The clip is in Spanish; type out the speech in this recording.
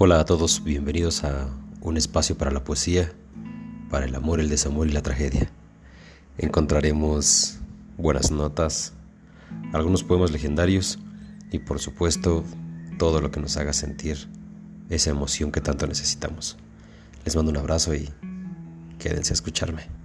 Hola a todos, bienvenidos a un espacio para la poesía, para el amor, el desamor y la tragedia. Encontraremos buenas notas, algunos poemas legendarios y por supuesto todo lo que nos haga sentir esa emoción que tanto necesitamos. Les mando un abrazo y quédense a escucharme.